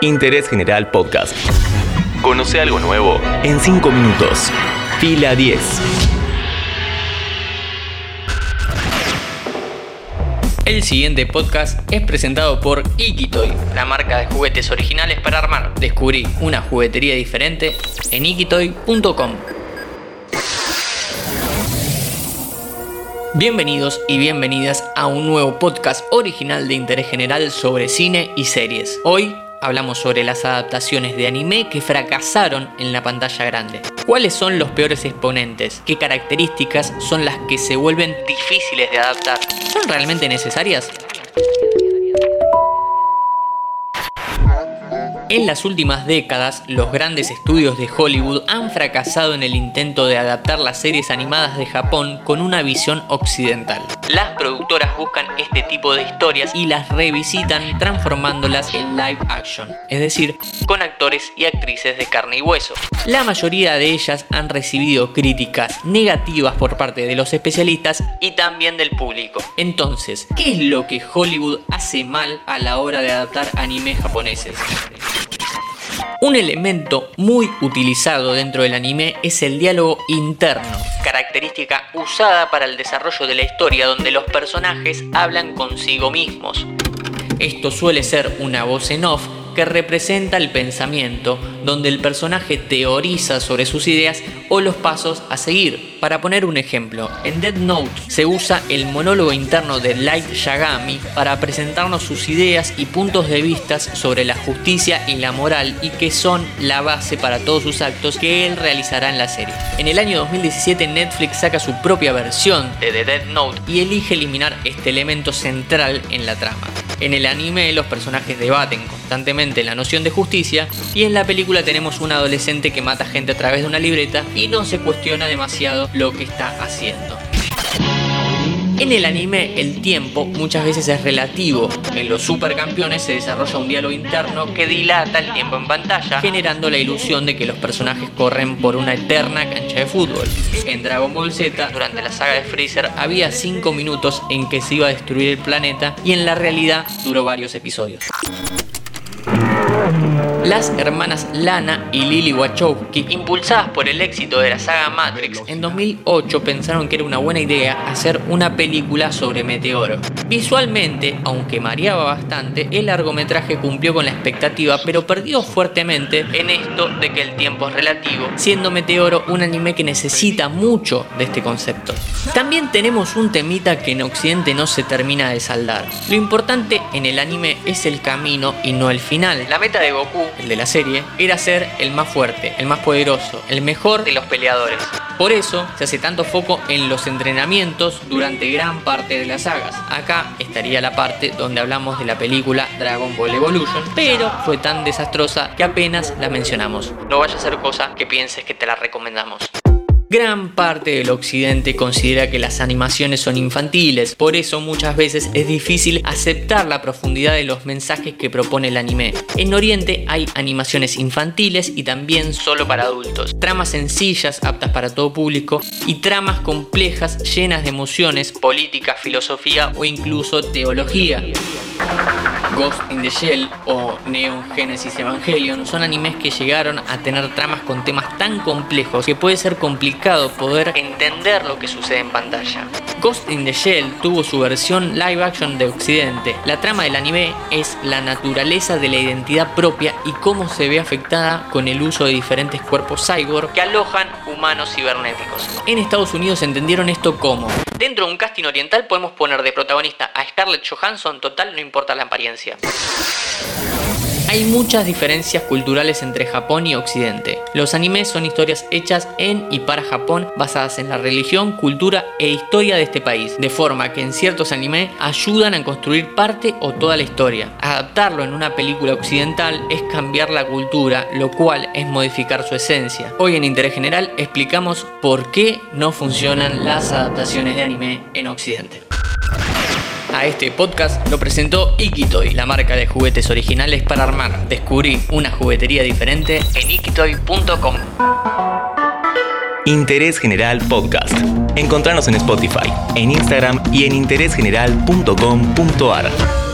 Interés General Podcast. Conoce algo nuevo en 5 minutos. Fila 10. El siguiente podcast es presentado por Ikitoy, la marca de juguetes originales para armar. Descubrí una juguetería diferente en ikitoy.com. Bienvenidos y bienvenidas a un nuevo podcast original de interés general sobre cine y series. Hoy hablamos sobre las adaptaciones de anime que fracasaron en la pantalla grande. ¿Cuáles son los peores exponentes? ¿Qué características son las que se vuelven difíciles de adaptar? ¿Son realmente necesarias? En las últimas décadas, los grandes estudios de Hollywood han fracasado en el intento de adaptar las series animadas de Japón con una visión occidental. Las productoras buscan este tipo de historias y las revisitan transformándolas en live action, es decir, con actores y actrices de carne y hueso. La mayoría de ellas han recibido críticas negativas por parte de los especialistas y también del público. Entonces, ¿qué es lo que Hollywood hace mal a la hora de adaptar animes japoneses? Un elemento muy utilizado dentro del anime es el diálogo interno, característica usada para el desarrollo de la historia donde los personajes hablan consigo mismos. Esto suele ser una voz en off que representa el pensamiento, donde el personaje teoriza sobre sus ideas o los pasos a seguir. Para poner un ejemplo, en Dead Note se usa el monólogo interno de Light Yagami para presentarnos sus ideas y puntos de vista sobre la justicia y la moral y que son la base para todos sus actos que él realizará en la serie. En el año 2017 Netflix saca su propia versión de The Dead Note y elige eliminar este elemento central en la trama. En el anime los personajes debaten constantemente la noción de justicia y en la película tenemos un adolescente que mata gente a través de una libreta y no se cuestiona demasiado lo que está haciendo. En el anime el tiempo muchas veces es relativo. En los supercampeones se desarrolla un diálogo interno que dilata el tiempo en pantalla, generando la ilusión de que los personajes corren por una eterna cancha de fútbol. En Dragon Ball Z, durante la saga de Freezer, había 5 minutos en que se iba a destruir el planeta y en la realidad duró varios episodios. Las hermanas Lana y Lily Wachowski, impulsadas por el éxito de la saga Matrix, en 2008 pensaron que era una buena idea hacer una película sobre Meteoro. Visualmente, aunque mareaba bastante, el largometraje cumplió con la expectativa, pero perdió fuertemente en esto de que el tiempo es relativo, siendo Meteoro un anime que necesita mucho de este concepto. También tenemos un temita que en Occidente no se termina de saldar. Lo importante en el anime es el camino y no el final. Meta de Goku, el de la serie, era ser el más fuerte, el más poderoso, el mejor de los peleadores. Por eso se hace tanto foco en los entrenamientos durante gran parte de las sagas. Acá estaría la parte donde hablamos de la película Dragon Ball Evolution, pero fue tan desastrosa que apenas la mencionamos. No vaya a ser cosa que pienses que te la recomendamos. Gran parte del occidente considera que las animaciones son infantiles, por eso muchas veces es difícil aceptar la profundidad de los mensajes que propone el anime. En Oriente hay animaciones infantiles y también solo para adultos, tramas sencillas aptas para todo público y tramas complejas llenas de emociones, política, filosofía o incluso teología. Ghost in the Shell o Neon Genesis Evangelion son animes que llegaron a tener tramas con temas tan complejos que puede ser complicado poder entender lo que sucede en pantalla. Ghost in the Shell tuvo su versión live action de Occidente. La trama del anime es la naturaleza de la identidad propia y cómo se ve afectada con el uso de diferentes cuerpos cyborg que alojan humanos cibernéticos. En Estados Unidos entendieron esto como Dentro de un casting oriental podemos poner de protagonista a Scarlett Johansson, total no importa la apariencia. Hay muchas diferencias culturales entre Japón y Occidente. Los animes son historias hechas en y para Japón basadas en la religión, cultura e historia de este país, de forma que en ciertos animes ayudan a construir parte o toda la historia. Adaptarlo en una película occidental es cambiar la cultura, lo cual es modificar su esencia. Hoy en Interés General explicamos por qué no funcionan las adaptaciones de anime en Occidente. A este podcast lo presentó Ikitoy, la marca de juguetes originales para armar. Descubrí una juguetería diferente en ikitoy.com. Interés General Podcast. Encontrarnos en Spotify, en Instagram y en interésgeneral.com.ar.